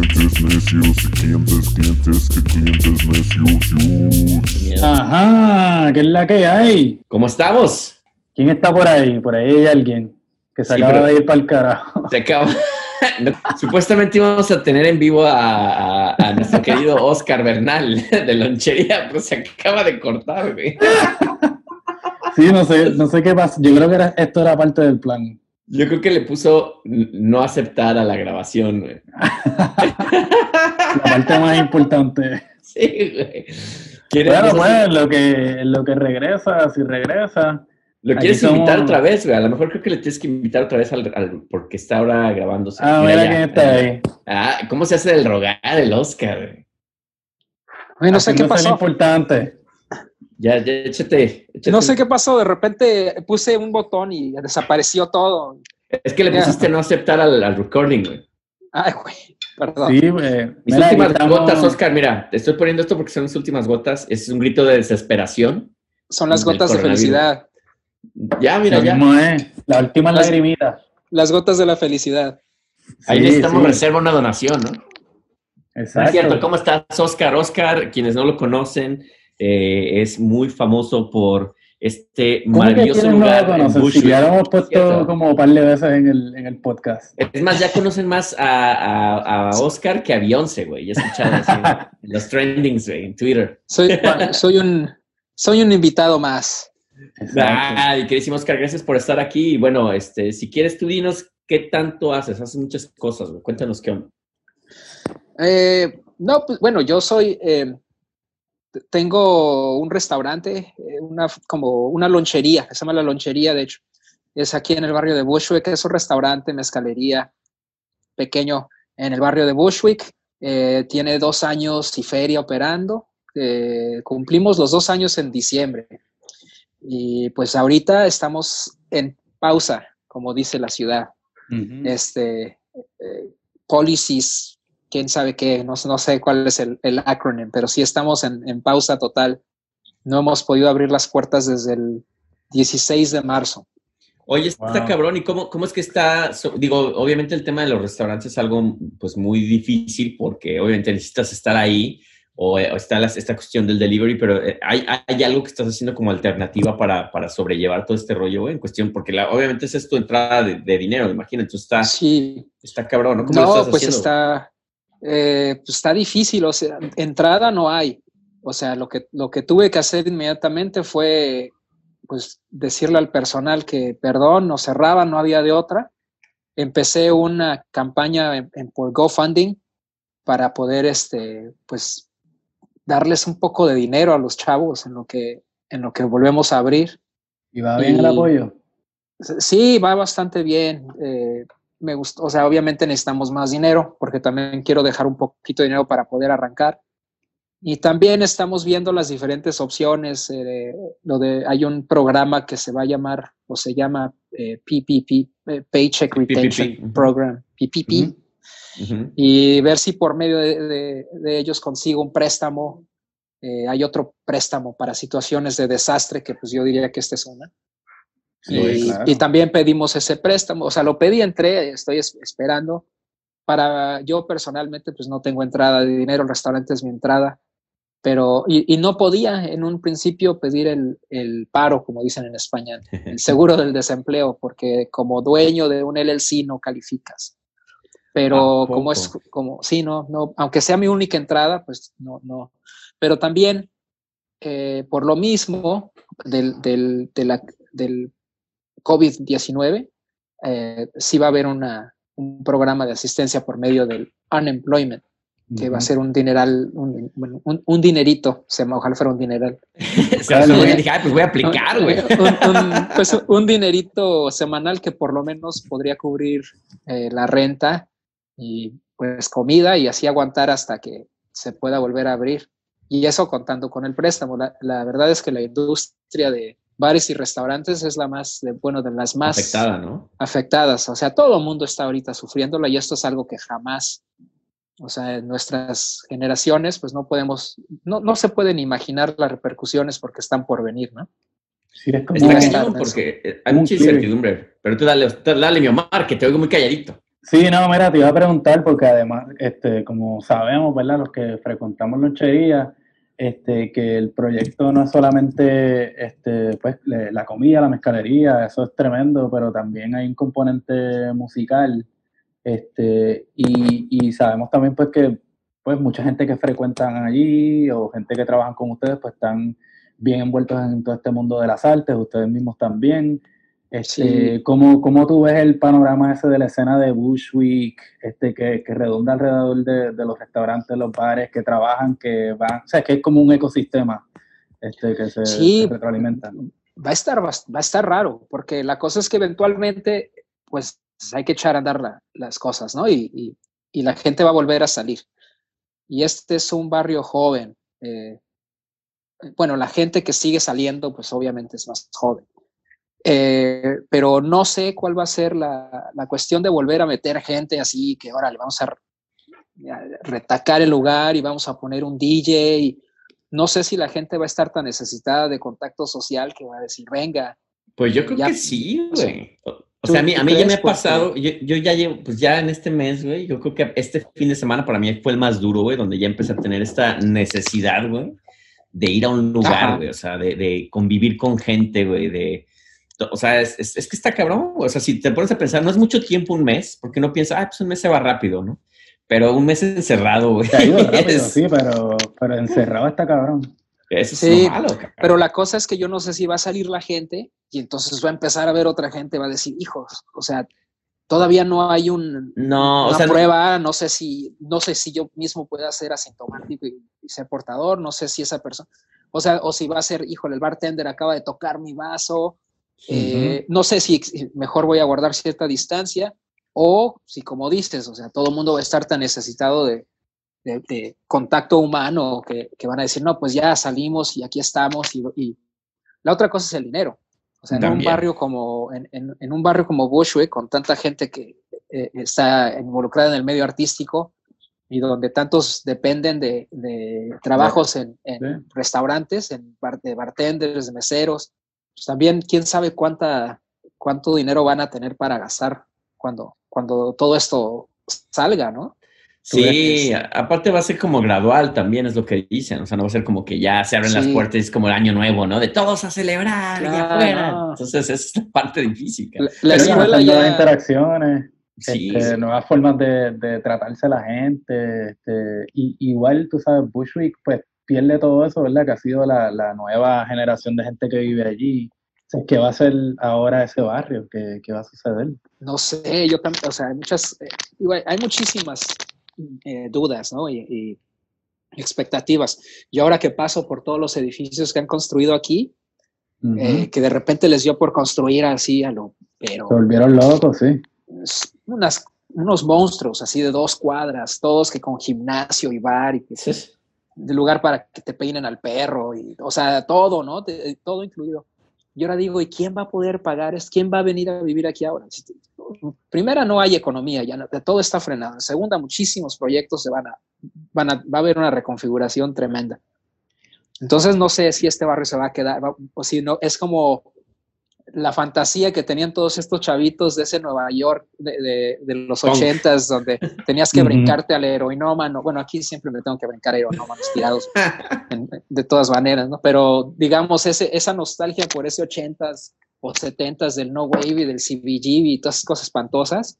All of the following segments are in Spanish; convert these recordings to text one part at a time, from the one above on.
clientes necios, clientes, clientes, que clientes necios. Ajá, ¿qué es la que hay? ¿Cómo estamos? ¿Quién está por ahí? Por ahí hay alguien que se Sí, acaba de ir para el carajo. Se acaba- No, Supuestamente íbamos a tener en vivo a, a- a nuestro querido Oscar Bernal de Lonchería, pero se acaba de cortar, güey. Sí, no sé, no sé qué pasa. Yo creo que era- esto era parte del plan. Yo creo que le puso no aceptar a la grabación, güey. La parte más importante. Sí, güey. ¿Quieres, Bueno, no pues, lo que, lo que regresa, si regresa. ¿Lo quieres somos- invitar otra vez, güey? A lo mejor creo que le tienes que invitar otra vez al, al- porque está ahora grabándose. Ah, mira quién está ahí. Ah, ¿cómo se hace del rogar el Oscar, güey? Ay, no sé qué lo pasó. importante. Ya, ya, échate, échate No sé qué pasó. De repente puse un botón y desapareció todo. Es que le Ya. pusiste no aceptar al, al recording, güey. Ay, güey. Perdón. Sí, güey. Mis Mira, últimas estamos- gotas, Oscar, mira, te estoy poniendo esto porque son mis últimas gotas. Es un grito de desesperación. Son las gotas de felicidad. Ya, mira, ya. mismo es. La última Las- lagrimita. Las gotas de la felicidad. Ahí Sí, necesitamos sí. reserva una donación, ¿no? Exacto. Es cierto, ¿cómo estás, Oscar? Oscar, quienes no lo conocen, eh, es muy famoso por este ¿Cómo que maravilloso no lugar lo en conocen? Si Bushwick. ya lo hemos puesto Cierto. como un par de veces en el, en el podcast. Es más, ya conocen más a, a- a Oscar que a Beyoncé, güey. Ya he escuchado así en los trendings, güey, en Twitter. Soy, soy, un, soy un invitado más. Ah, y querísimo, Oscar, gracias por estar aquí. Y bueno, este, si quieres tú dinos qué tanto haces. Haces muchas cosas, güey. Cuéntanos qué onda. Eh, no, pues bueno, yo soy. eh, tengo un restaurante, eh, una, como una lonchería, se llama La Lonchería, de hecho. Es aquí en el barrio de Bushwick, es un restaurante, mezcalería pequeño en el barrio de Bushwick. Eh, tiene dos años y feria operando. Eh, cumplimos los dos años en diciembre. Y pues ahorita estamos en pausa, como dice la ciudad este, eh, policies, quién sabe qué, no, sé- no sé cuál es el, el acronym, pero sí estamos en, en pausa total. No hemos podido abrir las puertas desde el 16 de marzo. Oye, está Wow. cabrón. ¿Y cómo, cómo es que está? So- digo, obviamente el tema de los restaurantes es algo pues muy difícil porque obviamente necesitas estar ahí o, o está la- esta cuestión del delivery, pero eh, ¿hay, hay algo que estás haciendo como alternativa para, para sobrellevar todo este rollo, en cuestión? Porque la- obviamente esa es tu entrada de, de dinero, me imagino. Entonces está, Sí, está cabrón, ¿no? ¿Cómo lo no, estás pues haciendo? está, eh, pues está difícil, o sea, entrada no hay. O sea, lo que, lo que tuve que hacer inmediatamente fue, pues, decirle al personal que, perdón, nos cerraban, no había de otra. Empecé una campaña en, en- por GoFunding para poder, este, pues, darles un poco de dinero a los chavos en lo que, en lo que volvemos a abrir. ¿Y va bien el apoyo? Sí, va bastante bien. eh, me gustó, o sea, obviamente necesitamos más dinero porque también quiero dejar un poquito de dinero para poder arrancar. Y también estamos viendo las diferentes opciones. eh, lo de, hay un programa que se va a llamar o se llama eh, PPP, eh, Paycheck Retention. Program, PPP, y ver si por medio de, de- de ellos consigo un préstamo. Eh, hay otro préstamo para situaciones de desastre que pues yo diría que esta es una. Sí, Y, claro. y también pedimos ese préstamo, o sea, lo pedí, entré, estoy es- esperando. Para yo personalmente, pues no tengo entrada de dinero, el restaurante es mi entrada, pero y, y no podía en un principio pedir el, el paro, como dicen en España, el seguro del desempleo, porque como dueño de un LLC no calificas. Pero ¿A como es como, sí, no, no, aunque sea mi única entrada, pues no, no. Pero también, eh, por lo mismo del, del, de la- del COVID-19, eh, sí va a haber una, un programa de asistencia por medio del unemployment, que va a ser un dineral, un, bueno, un, un dinerito, se me ojalá fuera un dineral. Güey, dije, pues voy a aplicar, güey. Un- pues, un dinerito semanal que por lo menos podría cubrir eh, la renta y pues comida y así aguantar hasta que se pueda volver a abrir. Y eso contando con el préstamo. La, la verdad es que la industria de bares y restaurantes es la más, de, bueno, de las más Afectada, ¿no? afectadas. O sea, todo el mundo está ahorita sufriéndola y esto es algo que jamás, o sea, en nuestras generaciones, pues no podemos, no, no se pueden imaginar las repercusiones porque están por venir, ¿no? Sí, es como Está cañón porque eh, hay mucha incertidumbre. Pero tú dale, tú dale mi Omar, que te oigo muy calladito. Sí, no, mira, te iba a preguntar porque además, este, como sabemos, ¿verdad? Los que frecuentamos lonchería, este, que el proyecto no es solamente este, pues, la comida, la mezcalería, eso es tremendo, pero también hay un componente musical. Este, y, y sabemos también pues que pues mucha gente que frecuentan allí o gente que trabajan con ustedes pues están bien envueltos en todo este mundo de las artes, ustedes mismos también. Este, ¿cómo, ¿cómo, tú ves el panorama ese de la escena de Bushwick, este, que, que redonda alrededor de, de, los restaurantes, los bares, que trabajan, que van, o sea, que es como un ecosistema este, que se, sí, retroalimenta? Va a, estar, va, a estar raro, porque la cosa es que eventualmente, pues hay que echar a andar la, las cosas, ¿no? Y, y, y, la gente va a volver a salir. Y este es un barrio joven. Eh, bueno, la gente que sigue saliendo, pues obviamente es más joven. Eh, pero no sé cuál va a ser la, la, cuestión de volver a meter gente así, que ahora le vamos a retacar el lugar y vamos a poner un DJ. Y no sé si la gente va a estar tan necesitada de contacto social que va a decir, venga. Pues yo creo ya, que sí, güey. O sea, a mí, a mí ya me ha pasado, yo, yo, ya llevo, pues ya en este mes, güey, yo creo que este fin de semana para mí fue el más duro, güey, donde ya empecé a tener esta necesidad, güey, de ir a un lugar, güey, o sea, de, de, convivir con gente, güey, de, o sea, es, es, es, que está cabrón, o sea, si te pones a pensar, no es mucho tiempo un mes, porque no piensas, ah, pues un mes se va rápido, ¿no? Pero un mes encerrado, güey. Rápido, sí, pero, pero encerrado está cabrón. Eso sí, es malo, cabrón. pero la cosa es que yo no sé si va a salir la gente y entonces va a empezar a ver otra gente, va a decir, hijos, o sea, todavía no hay un, no, una o sea, prueba, no sé si, no sé si yo mismo pueda ser asintomático y, y, ser portador, no sé si esa persona, o sea, o si va a ser, híjole, el bartender acaba de tocar mi vaso, eh, uh -huh. no sé si mejor voy a guardar cierta distancia o si como dices, o sea, todo el mundo va a estar tan necesitado de, de, de contacto humano que, que, van a decir, no, pues ya salimos y aquí estamos y, y la otra cosa es el dinero. O sea, en un barrio como en, en, en, un barrio como Bushwick, con tanta gente que eh, está involucrada en el medio artístico y donde tantos dependen de, de trabajos en, en sí. restaurantes, en bar, de bartenders, de meseros, pues también quién sabe cuánta cuánto dinero van a tener para gastar cuando cuando todo esto salga, ¿no? Sí, aparte va a ser como gradual también, es lo que dicen. O sea, no va a ser como que ya se abren sí. las puertas, es como el año nuevo, ¿no? De todos a celebrar claro, y afuera. No. Entonces, esa es la parte difícil. La, la escuela ya... Nuevas interacciones, sí, este, sí. nuevas formas de, de, tratarse a la gente. Este, y, igual, tú sabes, Bushwick, pues pierde todo eso, ¿verdad? Que ha sido la, la nueva generación de gente que vive allí. O sea, ¿Qué va a ser ahora ese barrio? ¿Qué, ¿Qué, va a suceder? No sé, yo también, o sea, hay muchas, eh, igual, hay muchísimas eh, dudas ¿no? y, y, expectativas. Yo ahora que paso por todos los edificios que han construido aquí, uh -huh. eh, que de repente les dio por construir así a lo... Pero, Se volvieron locos, sí. Unas, unos monstruos así de dos cuadras, todos que con gimnasio y bar y que sí. Lugar para que te peinen al perro, y, o sea, todo, ¿no? Todo incluido. Y ahora digo, ¿y quién va a poder pagar? ¿Quién va a venir a vivir aquí ahora? Primera, no hay economía, ya no, todo está frenado. En segunda, muchísimos proyectos se van a, van a, va a haber una reconfiguración tremenda. Entonces, no sé si este barrio se va a quedar, o si no, es como la fantasía que tenían todos estos chavitos de ese Nueva York de, de, de los ochentas, donde tenías que brincarte al heroinómano. Bueno, aquí siempre me tengo que brincar a heroinómanos tirados en, de todas maneras, ¿no? Pero digamos, ese, esa nostalgia por ese ochentas o setentas del No Wave y del CBGB y todas esas cosas espantosas,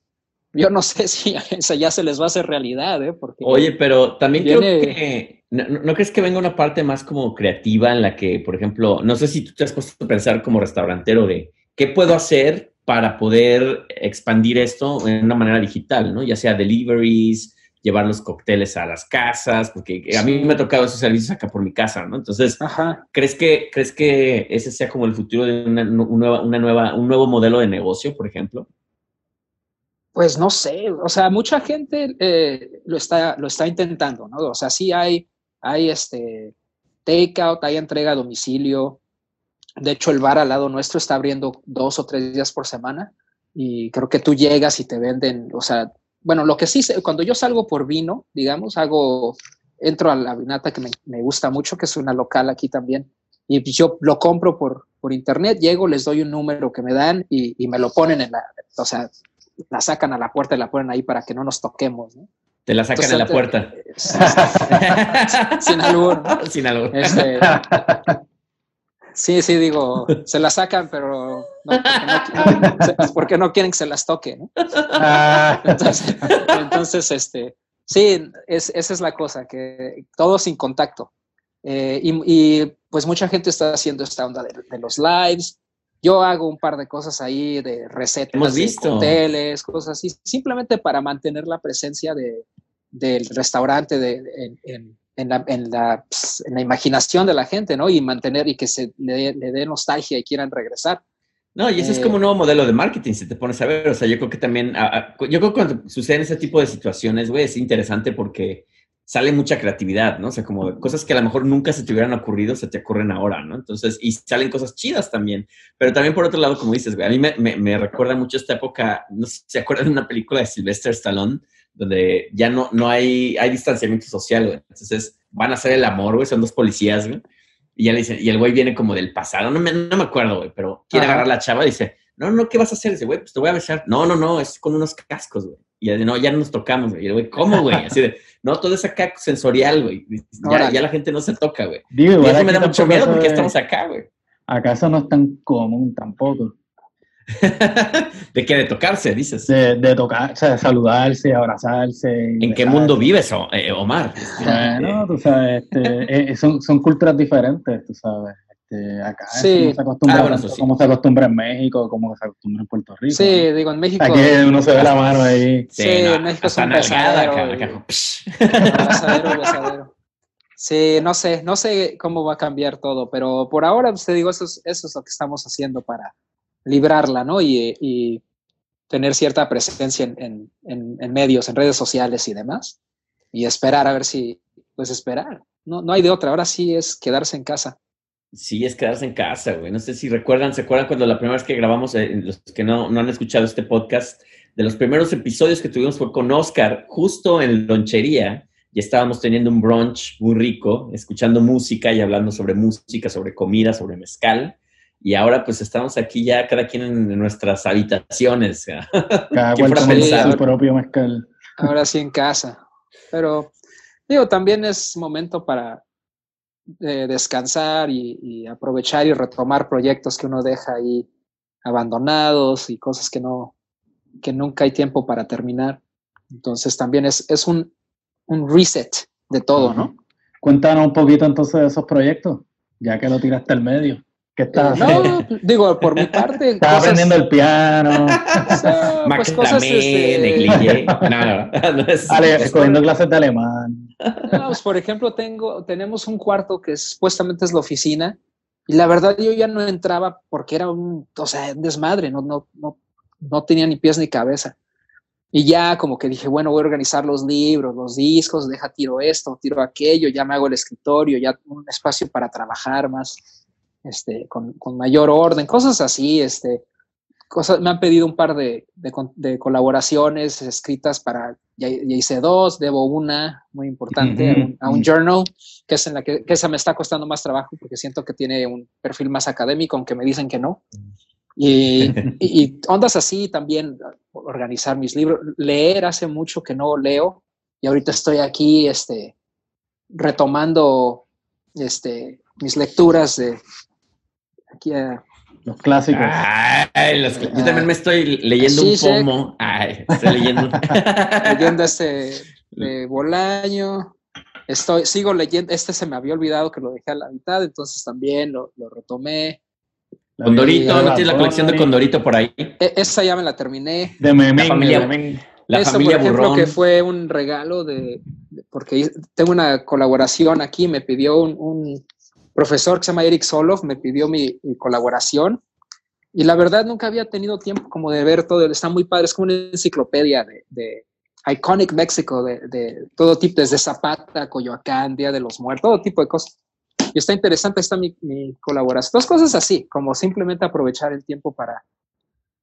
yo no sé si esa ya se les va a hacer realidad, ¿eh? Porque Oye, pero también viene... creo que ¿no, ¿no, crees que venga una parte más como creativa en la que, por ejemplo, no sé si tú te has puesto a pensar como restaurantero de qué puedo hacer para poder expandir esto en una manera digital, ¿no? Ya sea deliveries, llevar los cócteles a las casas, porque a mí me ha tocado esos servicios acá por mi casa, ¿no? Entonces, Ajá. ¿crees que, ¿crees que ese sea como el futuro de una, una, una nueva, un nuevo modelo de negocio, por ejemplo? Pues no sé, o sea, mucha gente eh, lo, está, lo está intentando, ¿no? O sea, sí hay, hay este takeout, hay entrega a domicilio. De hecho, el bar al lado nuestro está abriendo dos o tres días por semana y creo que tú llegas y te venden, o sea, bueno, lo que sí, cuando yo salgo por vino, digamos, hago, entro a la vinata que me, gusta mucho, que es una local aquí también, y yo lo compro por, por internet, llego, les doy un número que me dan y, y me lo ponen en la, o sea, la sacan a la puerta y la ponen ahí para que no nos toquemos, ¿no? Te la sacan a la puerta. Sin albur. ¿no? Sin albur. Este, sí, sí, digo, se la sacan, pero no, porque, no, porque no quieren que se las toque, ¿no? Ah, Entonces, entonces, este, sí, es, esa es la cosa, que todo sin contacto. Eh, y, y, pues mucha gente está haciendo esta onda de, de, los lives. Yo hago un par de cosas ahí de recetas, de hoteles, cosas así, simplemente para mantener la presencia de, del restaurante de, en, en, en, la, en, la, pues, en, la, imaginación de la gente, ¿no? Y mantener y que se le, le dé nostalgia y quieran regresar. No, y ese eh, es como un nuevo modelo de marketing, si te pones a ver. O sea, yo creo que también, a, a, yo creo que cuando suceden ese tipo de situaciones, güey, es interesante porque sale mucha creatividad, ¿no? O sea, como cosas que a lo mejor nunca se te hubieran ocurrido, se te ocurren ahora, ¿no? Entonces, y salen cosas chidas también. Pero también por otro lado, como dices, güey, a mí me, me, me recuerda mucho esta época, no sé si se acuerdan de una película de Sylvester Stallone, donde ya no, no hay, hay distanciamiento social, güey. Entonces, van a hacer el amor, güey, son dos policías, güey. Y ya le dicen, y el güey viene como del pasado, no me, no me acuerdo, güey, pero quiere Ajá. agarrar a la chava y dice, no, no, ¿qué vas a hacer? Dice, güey, pues te voy a besar. No, no, no, es con unos cascos, güey. Y ya de, no, ya no nos tocamos, güey. Y el güey, ¿cómo, güey? Así de, no, todo es acá sensorial, güey. Ya, ya, la gente no se toca, güey. Digo, y eso me da mucho miedo porque de... estamos acá, güey. ¿Acaso no es tan común tampoco? ¿De qué? ¿De tocarse, dices? De, de tocar, o sea, de saludarse, abrazarse. ¿En besarse. qué mundo vives, Omar? Bueno, tú sabes, este, eh, son, son culturas diferentes, tú sabes. Este, acá sí. como se acostumbra, ah, bueno, sí. como se acostumbra en México, como se acostumbra en Puerto Rico. Sí, ¿no? digo, en México. Aquí uno se ve la mano ahí. Sí, sí no, en México es un besadero. Acá, besadero. Sí, no sé, no sé cómo va a cambiar todo, pero por ahora, pues, te digo, eso es, eso es lo que estamos haciendo para librarla, ¿no? Y, y tener cierta presencia en, en, en, en, medios, en redes sociales y demás. Y esperar a ver si, pues esperar. No, no hay de otra, ahora sí es quedarse en casa. Sí, es quedarse en casa, güey. No sé si recuerdan, ¿se acuerdan cuando la primera vez que grabamos, eh, los que no, no han escuchado este podcast, de los primeros episodios que tuvimos fue con Oscar, justo en Lonchería, y estábamos teniendo un brunch muy rico, escuchando música y hablando sobre música, sobre comida, sobre mezcal. Y ahora pues estamos aquí ya cada quien en nuestras habitaciones. Cada cual pensar su propio mezcal. Ahora sí en casa. Pero digo, también es momento para eh, descansar y, y, aprovechar y retomar proyectos que uno deja ahí abandonados y cosas que no, que nunca hay tiempo para terminar. Entonces también es, es un, un reset de todo, uh -huh. ¿no? Cuéntanos un poquito entonces de esos proyectos, ya que lo tiraste al medio. ¿Qué estás eh, No, digo, por mi parte. Estaba cosas... aprendiendo el piano. No, pues cosas, este... no, no, no es, Ale, escogiendo clases de alemán. No, pues, por ejemplo, tengo, tenemos un cuarto que supuestamente es la oficina. Y la verdad, yo ya no entraba porque era un, o sea, desmadre, no, no, no, no tenía ni pies ni cabeza. Y ya como que dije, bueno, voy a organizar los libros, los discos, deja tiro esto, tiro aquello, ya me hago el escritorio, ya un espacio para trabajar más este, con, con, mayor orden, cosas así, este, cosas, me han pedido un par de, de, de colaboraciones escritas para, ya, ya, hice dos, debo una, muy importante, uh -huh. a, un, a, un, journal, que es en la que, que, esa me está costando más trabajo porque siento que tiene un perfil más académico, aunque me dicen que no. Y, y, y ondas así también, organizar mis libros, leer hace mucho que no leo y ahorita estoy aquí, este, retomando, este, mis lecturas de, aquí a, los clásicos. Ay, los, yo también me estoy leyendo sí, un pomo. Ay, estoy leyendo. leyendo este de Bolaño. Estoy, sigo leyendo. Este se me había olvidado que lo dejé a la mitad, entonces también lo, lo retomé. Condorito, ¿no tienes la colección de Condorito por ahí? E, esa ya me la terminé. De Memín, la familia, de Memín. La Eso, familia por ejemplo, Burrón. que fue un regalo de, de, porque tengo una colaboración aquí, me pidió un, un profesor que se llama Eric Soloff me pidió mi, mi, colaboración y la verdad nunca había tenido tiempo como de ver todo, está muy padre, es como una enciclopedia de, de Iconic México, de, de, todo tipo, desde Zapata, Coyoacán, Día de los Muertos, todo tipo de cosas. Y está interesante, está mi, mi colaboración. Dos cosas así, como simplemente aprovechar el tiempo para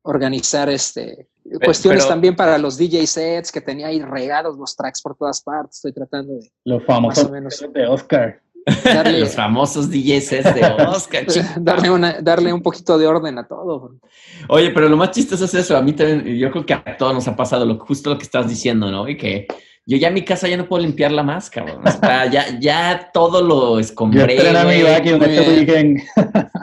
organizar este, pero, cuestiones pero, también para los DJ sets que tenía ahí regados los tracks por todas partes. Estoy tratando de. Los famosos de Oscar. Darle, Los famosos DJs de Oscar. darle, una, darle un poquito de orden a todo. Oye, pero lo más chistoso es eso. A mí también, yo creo que a todos nos ha pasado lo, justo lo que estás diciendo, ¿no? Y que yo ya en mi casa ya no puedo limpiarla más, cabrón. O sea, ya, ya todo lo escombré. Está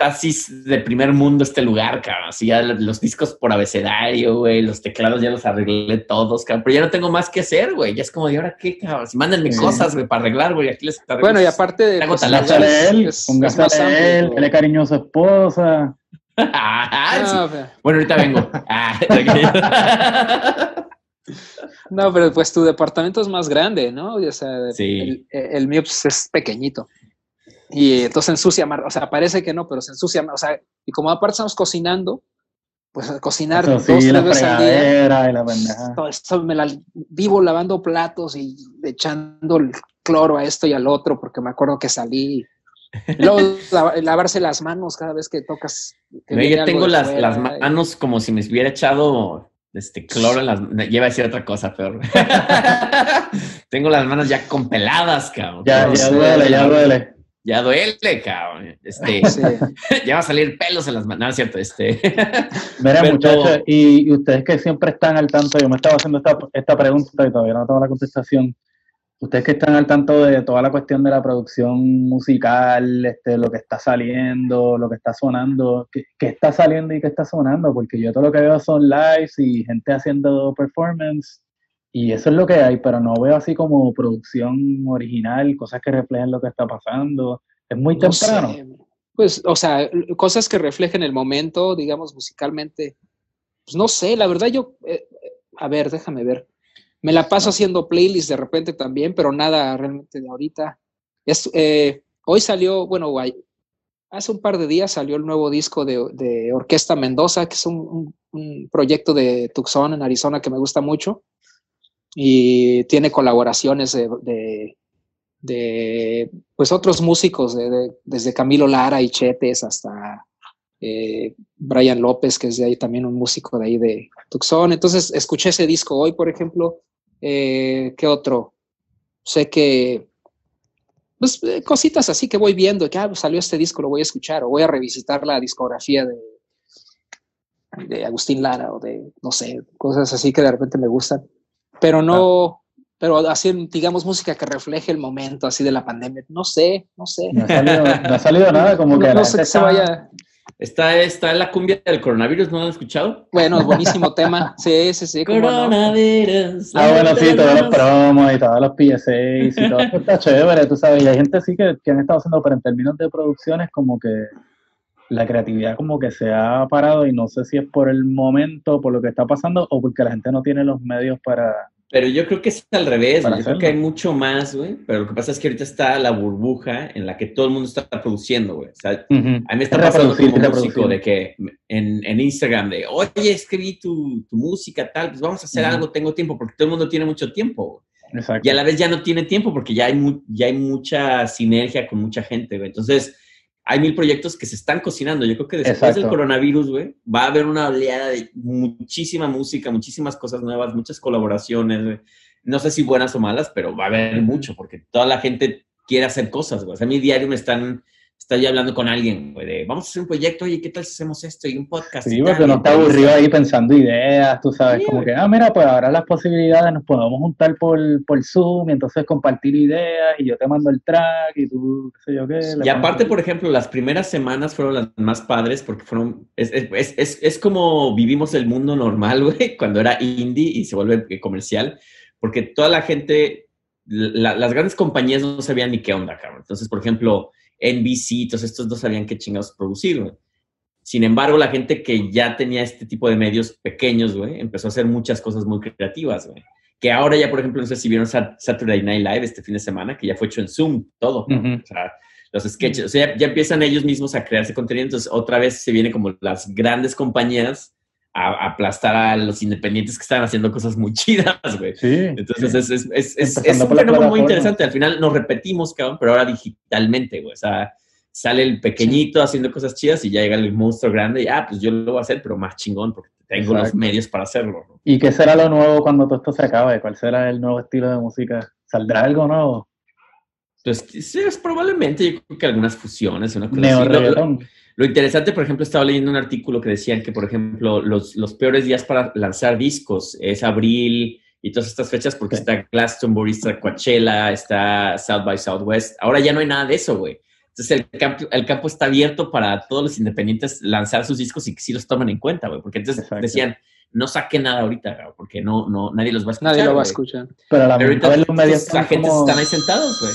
así de primer mundo este lugar, cabrón. Así ya los discos por abecedario, güey. Los teclados ya los arreglé todos, cabrón. Pero ya no tengo más que hacer, güey. Ya es como, ¿y ahora qué, cabrón? Si mándenme Sí. cosas, güey, para arreglar, güey. Aquí les arreglo. Bueno, y aparte de... Hago pues, a él, es- es póngase más a él, amplio. dele cariño a su esposa. Ah, sí. No, pero- Bueno, ahorita vengo. Ah, No, pero pues tu departamento es más grande, ¿no? O sea, Sí. el, el mío pues, es pequeñito. Y entonces ensucia más, o sea, parece que no, pero se ensucia más. O sea, y como aparte estamos cocinando, pues cocinar dos, sí, tres veces al día. y la esto me la vivo lavando platos y echando el cloro a esto y al otro, porque me acuerdo que salí. Luego la- lavarse las manos cada vez que tocas. que yo tengo las, fuera, las y- manos como si me hubiera echado este cloro en las Lleva a decir otra cosa peor. tengo las manos ya con peladas, cabrón. Ya, ya duele, ya duele. Ya duele, cabrón. Este, Sí. ya va a salir pelos en las manos. No, es cierto, este. Mira, Pero- muchachos, y, y ustedes que siempre están al tanto, yo me estaba haciendo esta, esta pregunta y todavía no tengo la contestación. Ustedes que están al tanto de toda la cuestión de la producción musical, este, lo que está saliendo, lo que está sonando, qué, qué está saliendo y qué está sonando, porque yo todo lo que veo son lives y gente haciendo performance, y eso es lo que hay, pero no veo así como producción original, cosas que reflejen lo que está pasando. Es muy No temprano. sé. Pues, o sea, cosas que reflejen el momento, digamos, musicalmente. Pues no sé, la verdad yo, eh, eh, a ver, déjame ver. Me la paso haciendo playlists de repente también, pero nada realmente de ahorita. Es, eh, hoy salió, bueno, hace un par de días salió el nuevo disco de, de Orquesta Mendoza, que es un, un- un proyecto de Tucson en Arizona que me gusta mucho. Y tiene colaboraciones de, de- de, pues otros músicos, de- de- desde Camilo Lara y Chetes hasta eh, Brian López, que es de ahí también un músico de ahí de Tucson. Entonces escuché ese disco hoy, por ejemplo. Eh, ¿Qué otro? Sé que, pues eh, cositas así que voy viendo, que ah, pues, salió este disco, lo voy a escuchar, o voy a revisitar la discografía de, de Agustín Lara, o de, no sé, cosas así que de repente me gustan. Pero no, pero así, digamos, música que refleje el momento así de la pandemia. No sé, no sé. No ha salido, no ha salido nada, como No, que no sé que se vaya. Está, está la cumbia del coronavirus, ¿no lo han escuchado? Bueno, buenísimo tema. Sí, sí, sí. cómo no. Coronavirus. Ah, bueno, sí, todos los promos y todos los PSAs y todo eso está chévere, tú sabes. Y hay gente sí que, que han estado haciendo, pero en términos de producciones, como que la creatividad como que se ha parado y no sé si es por el momento, por lo que está pasando o porque la gente no tiene los medios para... Pero yo creo que es al revés, güey. Yo creo que hay mucho más, güey. Pero lo que pasa es que ahorita está la burbuja en la que todo el mundo está produciendo, güey. O sea, a mí me está pasando Reproducir, como músico de que en, en Instagram de, oye, escribí tu, tu música, tal, pues vamos a hacer algo, tengo tiempo, porque todo el mundo tiene mucho tiempo, güey. Exacto. Y a la vez ya no tiene tiempo porque ya hay, mu- ya hay mucha sinergia con mucha gente, güey. Entonces, hay mil proyectos que se están cocinando. Yo creo que después Exacto. del coronavirus, güey, va a haber una oleada de muchísima música, muchísimas cosas nuevas, muchas colaboraciones, güey. No sé si buenas o malas, pero va a haber mucho porque toda la gente quiere hacer cosas, güey. O sea, a mi diario me están, está yo hablando con alguien, güey, de vamos a hacer un proyecto, oye, ¿qué tal si hacemos esto? Y un podcast. Sí, y porque no está aburrido ahí pensando ideas, tú sabes, Sí, como güey. que, ah, mira, pues ahora las posibilidades nos podemos juntar por, por Zoom y entonces compartir ideas y yo te mando el track y tú, qué sé yo qué. Y aparte, por ejemplo, las primeras semanas fueron las más padres porque fueron, es, es, es, es, es como vivimos el mundo normal, güey, cuando era indie y se vuelve eh, comercial, porque toda la gente, la- las grandes compañías no sabían ni qué onda, cabrón. Entonces, por ejemplo, NBC, todos estos no sabían qué chingados producir, güey. Sin embargo, la gente que ya tenía este tipo de medios pequeños, güey, empezó a hacer muchas cosas muy creativas, güey. Que ahora ya, por ejemplo, no sé si vieron Sat- Saturday Night Live este fin de semana, que ya fue hecho en Zoom, todo. O sea, los sketches, o sea, ya, ya empiezan ellos mismos a crearse contenido, entonces otra vez se viene como las grandes compañías a, aplastar a los independientes que están haciendo cosas muy chidas, güey. Sí. Entonces sí. es, es, es, es, un fenómeno muy interesante. Al final nos repetimos, cabrón, pero ahora digitalmente, güey. O sea, sale el pequeñito haciendo cosas chidas y ya llega el monstruo grande y, ah, pues yo lo voy a hacer, pero más chingón porque tengo los medios para hacerlo. ¿no? ¿Y qué será lo nuevo cuando todo esto se acabe? ¿Cuál será el nuevo estilo de música? ¿Saldrá algo nuevo? Pues sí, es probablemente, yo creo que algunas fusiones, una cosa Neo así. Lo- lo- reggaetón. Lo interesante, por ejemplo, estaba leyendo un artículo que decían que, por ejemplo, los, los peores días para lanzar discos es abril y todas estas fechas porque Sí. está Glastonbury, está Coachella, está South by Southwest. Ahora ya no hay nada de eso, güey. Entonces el campo, el campo está abierto para todos los independientes lanzar sus discos y que sí los tomen en cuenta, güey. Porque entonces Exacto. decían, no saquen nada ahorita, güey, porque no, no, nadie los va a escuchar. Nadie lo va a escuchar. Pero la Pero ahorita los medios están agentes como- están ahí sentados, güey.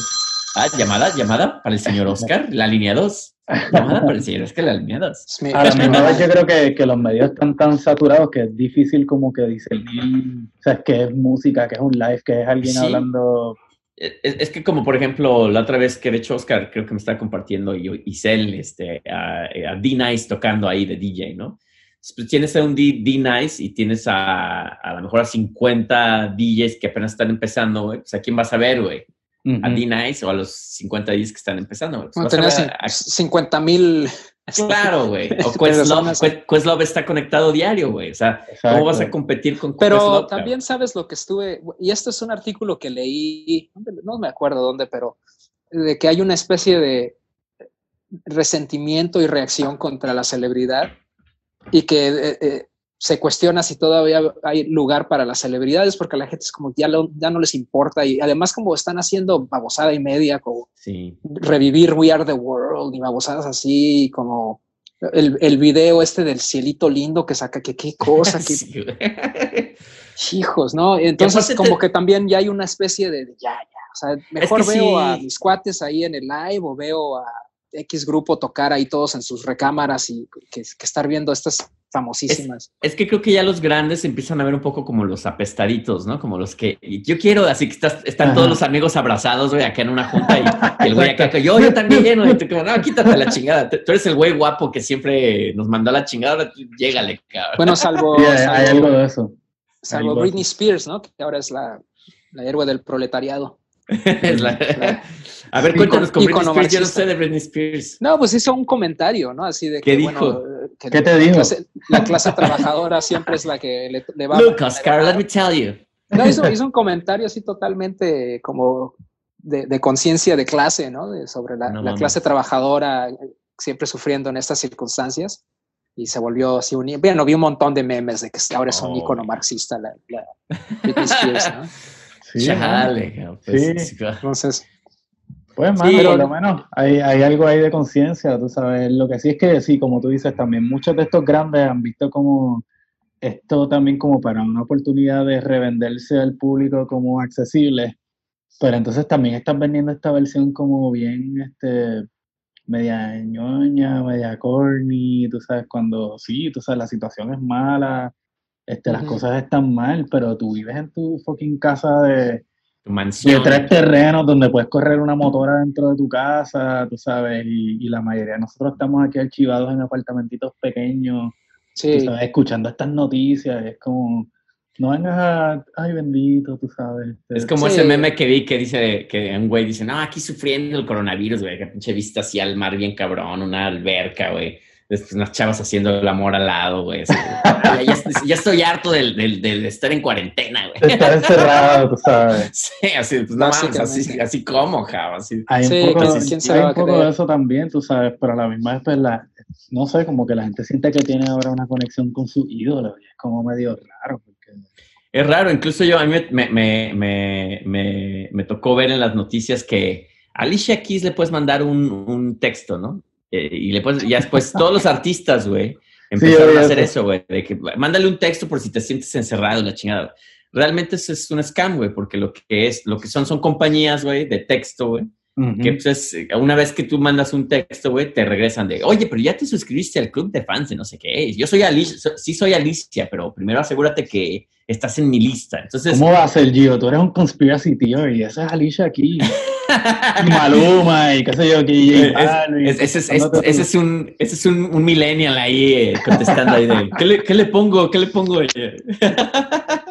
Ah, llamada, llamada para el señor Oscar, la línea 2. Llamada para el señor Oscar, la línea 2. Es mi- A la es mi misma mamá. vez yo creo que, que los medios están tan saturados que es difícil como que discernir, o sea, que es música, que es un live, que es alguien Sí. hablando. Es, es que como por ejemplo la otra vez que de hecho Oscar creo que me está compartiendo y Isel este, a, a D-Nice tocando ahí de DJ, ¿no? Pues, tienes a un D- D-Nice y tienes a a lo mejor a 50 DJs que apenas están empezando, güey. Pues, ¿a quién vas a ver, güey? ¿A Ujú. D-Nice o a los 50 DJs que están empezando? Pues, Como vas a tener ver a- a- 50 mil. Claro, güey. O Questlove, Questlove está conectado diario, güey. O sea, ¿cómo Exacto. vas a competir con Pero Questlove, también sabes lo que estuve, y esto es un artículo que leí, no me acuerdo dónde, pero de que hay una especie de resentimiento y reacción contra la celebridad y que eh, eh, se cuestiona si todavía hay lugar para las celebridades porque a la gente es como ya, lo- ya no les importa y además como están haciendo babosada y media, como Sí. revivir We Are the World y babosadas así, como el, el video este del cielito lindo que saca, que qué cosa, que Sí, güey. hijos, ¿no? Entonces como te- que también ya hay una especie de, de ya, ya, o sea, mejor que veo a mis cuates ahí en el live o veo a X grupo tocar ahí todos en sus recámaras y que, que estar viendo estas famosísimas. Es que creo que ya los grandes empiezan a ver un poco como los apestaditos, ¿no? Como los que y yo quiero, así que estás- están Ajá. todos los amigos abrazados, güey, acá en una junta y, y el güey acá, que yo, yo también, güey. Y tú como, no, quítate la chingada. Tú tú eres el güey guapo que siempre nos mandó a la chingada, ahora tú llégale, cabrón. Bueno, salvo, Sí, hay, hay salvo, algo de eso. salvo Britney. Spears, ¿no? Que ahora es la, la héroe del proletariado. Es la- A ver, cuéntanos con Britney ícono Spears. Yo no sé de Britney Spears. No, pues hizo un comentario, ¿no? Así de ¿Qué que, dijo? bueno, que ¿Qué te la dijo? clase- la clase trabajadora siempre es la que le, le va Look, Oscar, let me tell you. No, hizo, hizo un comentario así totalmente como de, de conciencia de clase, ¿no? De- sobre la, No la mames. clase trabajadora siempre sufriendo en estas circunstancias. Y se volvió así un... Bueno, vi un montón de memes de que ahora es un Oh. ícono marxista la, la Britney Spears, ¿no? Sí, Chale, pues, Sí. Entonces, Pues, mano, Sí. por lo menos hay, hay algo ahí de conciencia, tú sabes. Lo que sí es que, sí, como tú dices, también muchos de estos grandes han visto como esto también como para una oportunidad de revenderse al público como accesible, pero entonces también están vendiendo esta versión como bien, este, media ñoña, media corny, tú sabes, cuando sí, tú sabes, la situación es mala, este, las cosas están mal, pero tú vives en tu fucking casa de Tu de tres terrenos donde puedes correr una motora dentro de tu casa, tú sabes, y, y la mayoría de nosotros estamos aquí archivados en apartamentitos pequeños, tú sí, sabes, escuchando estas noticias, es como, no vengas a, ay bendito, tú sabes. este, Es como Sí. ese meme que vi que dice que un güey dice, no, aquí sufriendo el coronavirus, güey, que pinche vista así al mar bien cabrón, una alberca, güey. Después unas chavas haciendo el amor al lado, güey. así, ya, ya estoy- ya estoy harto del, del- del estar en cuarentena, de güey. estar encerrado, tú sabes. Sí, así, pues no mames, así, así como, java, así. Hay Sí, un poco, pues, ¿quién se hay un a poco de eso también, tú sabes, pero a la misma vez, pues, la, no sé, como que la gente siente que tiene ahora una conexión con su ídolo, y es como medio raro, porque Es raro, incluso yo, a mí me, me, me, me, me tocó ver en las noticias que a Alicia Keys le puedes mandar un, un texto, ¿no? Eh, y le puedes, ya después todos los artistas, güey, empezaron oí a hacer eso. güey, de que mándale un texto por si te sientes encerrado, la chingada. Realmente eso es un scam, güey, porque lo que es, lo que son, son compañías, güey, de texto, güey, Ujú. que pues es, una vez que tú mandas un texto, güey, te regresan de, oye, pero ya te suscribiste al club de fans de no sé qué. Yo soy Alicia, so- sí soy Alicia, pero primero asegúrate que estás en mi lista. Entonces, ¿Cómo va a ser, Gio? Tú eres un conspiracy theory, esa es Alicia aquí. Maluma y qué sé yo, que ese, es, un, ese es un, un millennial ahí eh, contestando ahí de, ¿qué le, qué le pongo? ¿Qué le pongo? Eh,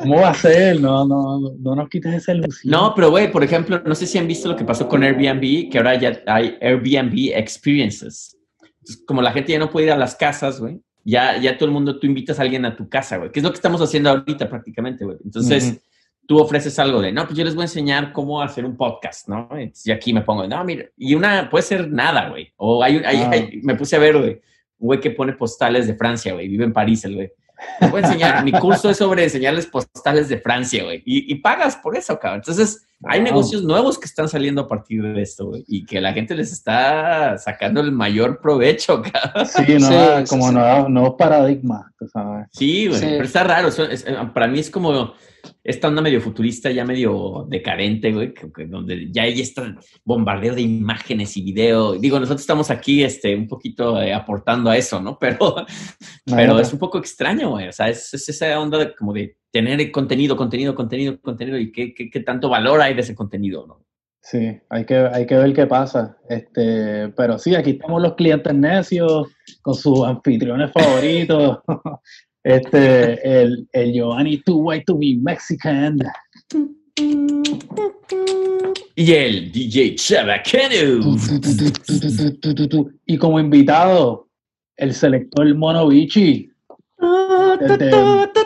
¿Cómo va a ser? No, no, no, no nos quites esa ilusión. No, pero güey, por ejemplo, no sé si han visto lo que pasó con Airbnb, que ahora ya hay Airbnb Experiences. Entonces, como la gente ya no puede ir a las casas, güey, ya, ya todo el mundo, tú invitas a alguien a tu casa, güey, que es lo que estamos haciendo ahorita prácticamente, güey. Entonces, Ujú. tú ofreces algo de, no, pues yo les voy a enseñar cómo hacer un podcast, ¿no? Y aquí me pongo, no, mira, y una puede ser nada, güey. O hay, hay- Ah. hay- me puse a ver, güey, un güey que pone postales de Francia, güey, vive en París, el güey. Les voy a enseñar, mi curso es sobre enseñarles postales de Francia, güey. Y, y pagas por eso, cabrón. Entonces, hay Wow. negocios nuevos que están saliendo a partir de esto, güey. Y que la gente les está sacando el mayor provecho, cabrón. Sí, no, Sí, sí, como sí. paradigmas, tú sabes. Sí, güey, Sí. pero está raro. eso es- eh, para mí es como esta onda medio futurista, ya medio decadente, güey, que- que donde ya hay este bombardeo de imágenes y video. Digo, nosotros estamos aquí este, un poquito eh, aportando a eso, ¿no? Pero, pero es un poco extraño, güey. O sea, es, es esa onda de, como de tener contenido, contenido, contenido, contenido y qué, qué, qué tanto valor hay de ese contenido, ¿no? Sí, hay que, hay que ver qué pasa. Este, pero sí, aquí estamos los clientes necios con sus anfitriones favoritos. Este, el, el Giovanni Too White to be Mexican. Y el DJ Chabacano. Y como invitado, el selector Mono Bichi.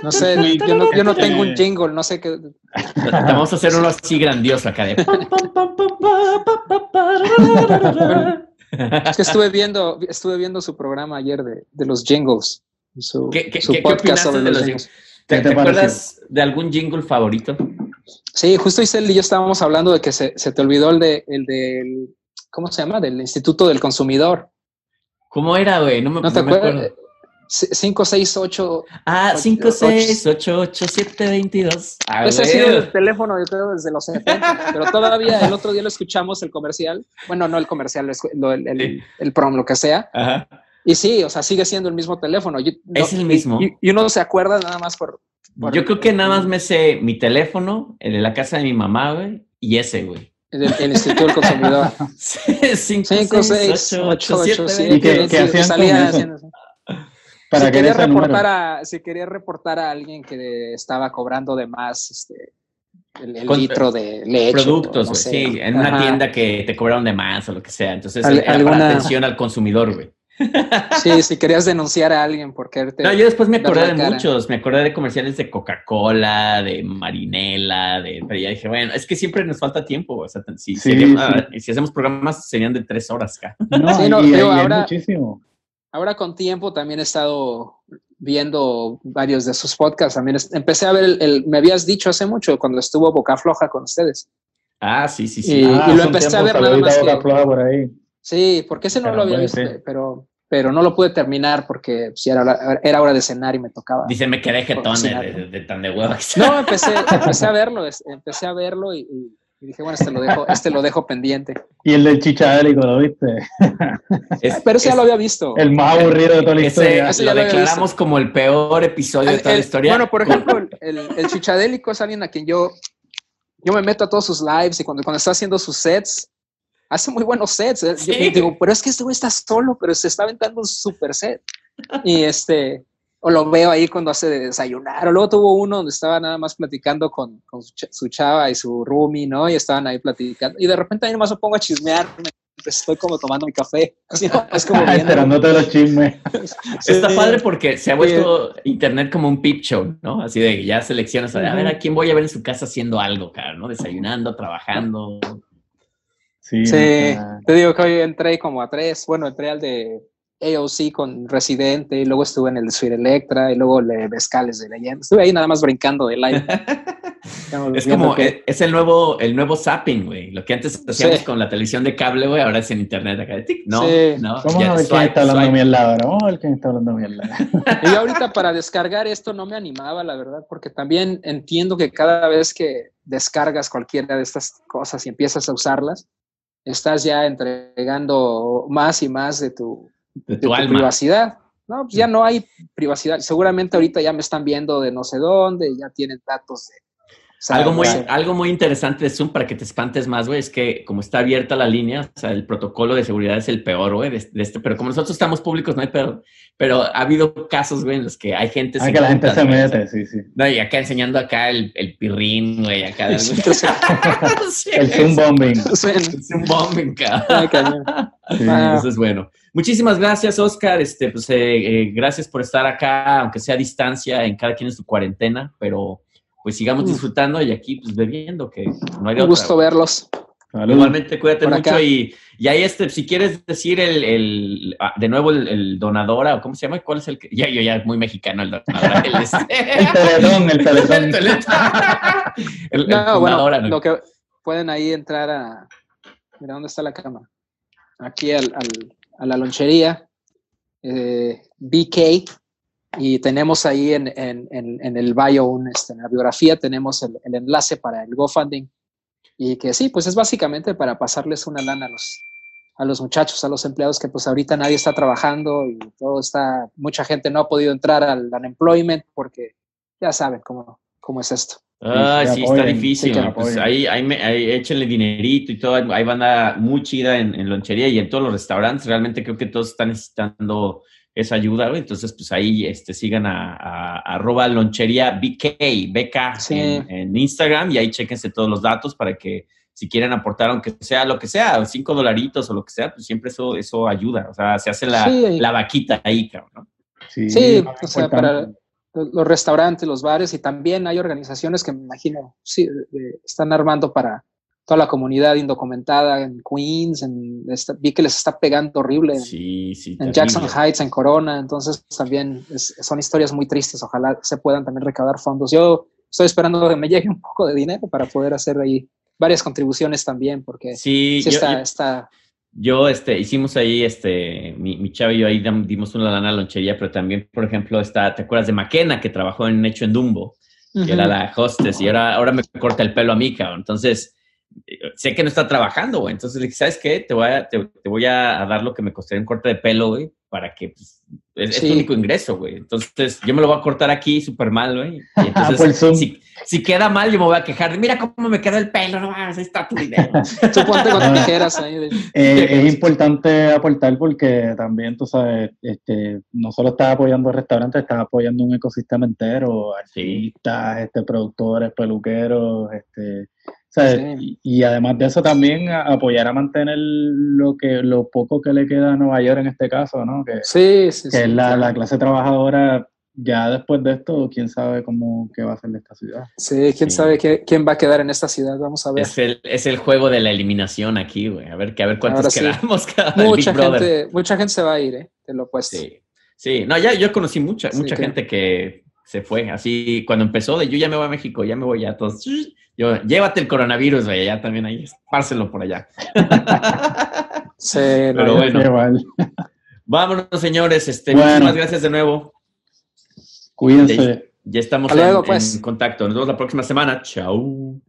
No sé, yo no, yo no tengo un jingle, no sé qué. Vamos a hacer uno así grandioso acá de... Es que estuve viendo, estuve viendo su programa ayer de, de los jingles. Su, ¿Qué- qué- su qué- qué podcast opinaste sobre de los jingles. ¿Te, acuerdas de algún jingle favorito? Sí, justo Isel y yo estábamos hablando de que se, se te olvidó el de el del ¿cómo se llama? Del Instituto del Consumidor. ¿Cómo era, güey? No me, ¿No te no me acuerdas? 5, 6, 8. Ah, Ocho- 5, 6, 8, 8, 7, 22. Ah, Ese ha sido el teléfono, yo creo, desde los 70. pero todavía el otro día lo escuchamos, el comercial. Bueno, no el comercial, es- lo- el, el, Sí. el prom, lo que sea. Ajá. Y sí, o sea, sigue siendo el mismo teléfono. Yo- Es no- el mismo. Y, y uno se acuerda nada más por. por Yo creo que nada más me sé mi teléfono, el de la casa de mi mamá, güey, y ese, güey. el, el Instituto del Consumidor. 5, 5, 6, 6, 8, 8, 7, 8, ¿Y qué- 22. qué hacían con salía eso? haciendo eso. ¿Para si qué quería reportar a si quería reportar a alguien que estaba cobrando de más este el, el Con- litro de leche Productos, o no güey, sé. sí, en una tienda que te cobraron de más o lo que sea. Entonces, Al- era para alguna- atención al consumidor, güey. sí si querías denunciar a alguien por quererte No, yo después me acordé de cara. muchos, me acordé de comerciales de Coca-Cola, de Marinela, de, pero ya dije, bueno, es que siempre nos falta tiempo, o sea, si, Sí, sería- sí. si hacemos programas serían de tres horas acá. No, Sí, no, y, pero y hay ahora- muchísimo. Ahora con tiempo también he estado viendo varios de sus podcasts también empecé a ver el, el- me habías dicho hace mucho cuando estuvo Boca Floja con ustedes Ah, sí, sí, sí. Y- Ah, lo empecé a ver nada más a Boca que- Floja por ahí. sí porque ese no Pero lo había visto ser. pero pero no lo pude terminar porque sí, era, hora- era hora de cenar y me tocaba Dice, me quedé jetón de, de- de tan de hueva que No, empecé, empecé a verlo, empecé a verlo y, y- y dije, bueno, este lo dejo, este lo dejo pendiente. Y el del chichadélico, ¿lo viste? Es- Pero ese ya lo había visto. El más aburrido de toda la ese historia. Ese lo declaramos como el peor episodio de El- toda la historia. Bueno, por ejemplo, el, el- chichadélico es alguien a quien yo, yo me meto a todos sus lives y cuando, cuando está haciendo sus sets, hace muy buenos sets. ¿eh? Yo Sí. digo, pero es que este güey está solo, pero se está aventando un super set. Y este, o lo veo ahí cuando hace de desayunar. O luego tuvo uno donde estaba nada más platicando con, con su, ch- su chava y su roomie, ¿no? Y estaban ahí platicando. Y de repente ahí nomás me pongo a chismear. Estoy como tomando mi café. Así, ¿no? Es como viendo. Esperándote los chismes. Está Sí. padre porque se ha vuelto internet como un peep show, ¿no? Así de que ya seleccionas, a ver, a ver a quién voy a ver en su casa haciendo algo, cara, ¿no? Desayunando, trabajando. Sí, Sí, te digo que hoy entré como a tres. Bueno, entré al de AOC con Residente y luego estuve en el de Sweet Electra y luego el de Vescales de Leyenda. Estuve ahí nada más brincando de live. Es como, eh, es el nuevo, el nuevo zapping, güey. Lo que antes hacíamos Sí. con la televisión de cable, güey, ahora es en internet acá. de tic, No, Sí. no. Ya, ver quién swipe, está hablando swipe. mierda ahora. Vamos a ver quién está hablando mierda. Y yo ahorita para descargar esto no me animaba, la verdad, porque también entiendo que cada vez que descargas cualquiera de estas cosas y empiezas a usarlas, estás ya entregando más y más de tu, De de tu tu alma. privacidad. No, pues ya no hay privacidad. Seguramente ahorita ya me están viendo de no sé dónde, ya tienen datos de. Algo muy, algo muy interesante de Zoom para que te espantes más, güey, es que como está abierta la línea, o sea, el protocolo de seguridad es el peor, güey, de, de este, pero como nosotros estamos públicos, no hay pedo. Pero ha habido casos, güey, en los que hay gente Ah, sin que la gente se mete, sí, sí. No, y acá enseñando acá el, el pirrín, güey, acá. Sí, El Zoom bombing. Es un bombing, cabrón. Cañón. Sí. Ah. Eso es bueno. Muchísimas gracias, Oscar. Este, pues, eh, eh, gracias por estar acá, aunque sea a distancia, en cada quien en su cuarentena, pero pues sigamos Uf. disfrutando y aquí pues bebiendo, que no hay Un otra, gusto verlos. Salud. Igualmente, cuídate Por mucho acá. y, y ahí este, si quieres decir el, el- ah, de nuevo el, el donadora, o cómo se llama, ¿cuál es el que? Ya, yo ya muy mexicano el donadora. El, este- El teletón, el teletón. El No, bueno, ¿no? lo que pueden ahí entrar a. Mira, ¿dónde está la cámara? Aquí al, al- a la lonchería, eh, BK, y tenemos ahí en, en- en- en el bio, un, este, en la biografía, tenemos el, el enlace para el GoFunding. Y que sí, pues es básicamente para pasarles una lana a los, a los muchachos, a los empleados que pues ahorita nadie está trabajando y todo está, mucha gente no ha podido entrar al unemployment porque ya saben cómo, cómo es esto. Ay, Sí, sí, apoyen, está difícil. sí, pues ahí, ahí, me- ahí échenle dinerito y todo. Hay banda muy chida en, en lonchería y en todos los restaurantes. Realmente creo que todos están necesitando esa ayuda, güey. Entonces, pues ahí este, sigan a, a- a arroba lonchería BK, BK Sí. en, en Instagram y ahí chequense todos los datos para que si quieren aportar, aunque sea lo que sea, cinco dolaritos o lo que sea, pues siempre eso, eso ayuda. O sea, se hace la, Sí, la vaquita ahí, cabrón. ¿no? Sí, Sí, o sea, importante. los restaurantes, los bares y también hay organizaciones que me imagino sí, están armando para toda la comunidad indocumentada en Queens, en esta- vi que les está pegando horrible en, Sí, sí. en. Jackson Heights, en Corona, entonces también es- son historias muy tristes, ojalá se puedan también recaudar fondos. Yo estoy esperando que me llegue un poco de dinero para poder hacer ahí varias contribuciones también, porque sí, Sí, yo- está, yo- está, Yo, este, hicimos ahí, este, mi, mi chavo y yo ahí dimos una lana a la lonchería, pero también, por ejemplo, está, ¿te acuerdas de McKenna que trabajó en Hecho en Dumbo? Que era Ujú. la hostess y ahora, ahora me corta el pelo a mí, cabrón. Entonces, sé que no está trabajando, güey. Entonces le dije, ¿sabes qué? Te voy a, te, te voy a dar lo que me costaría un corte de pelo, güey, para que, pues, es, es tu Sí. único ingreso, güey. Entonces, yo me lo voy a cortar aquí súper mal, güey. Y entonces, Zoom. si, si queda mal, yo me voy a quejar de, mira cómo me quedó el pelo, no ahí está tu dinero. tú ponte con tijeras ahí. de- Eh, es importante aportar porque también, tú sabes, este, no solo estás apoyando restaurantes, estás apoyando un ecosistema entero, Sí. artistas, este, productores, peluqueros, este, ¿sabes? Sí. Y, y además de eso también a- apoyar a mantener lo que lo poco que le queda a Nueva York en este caso, ¿no? Que, Sí, sí, que sí, es la, claro. la clase trabajadora ya después de esto, quién sabe cómo qué va a hacer de esta ciudad. Sí, quién Sí. sabe qué- quién va a quedar en esta ciudad. Vamos a ver. Es el, es el juego de la eliminación aquí, güey. A ver, que a ver cuántos sí. quedamos cada Big mucha Brother. gente, mucha gente se va a ir, ¿eh? Te lo puesto. Sí, sí. No, ya yo conocí mucha, Sí, mucha que- gente que se fue. Así, cuando empezó de yo ya me voy a México, ya me voy ya todos. Yo, llévate el coronavirus, güey, ya también ahí, espárselo por allá. Sí, Pero bueno. Vámonos, señores. Este, Bueno. Muchísimas gracias de nuevo. Cuídense. Ya estamos luego, en- pues. en contacto. Nos vemos la próxima semana. Chao.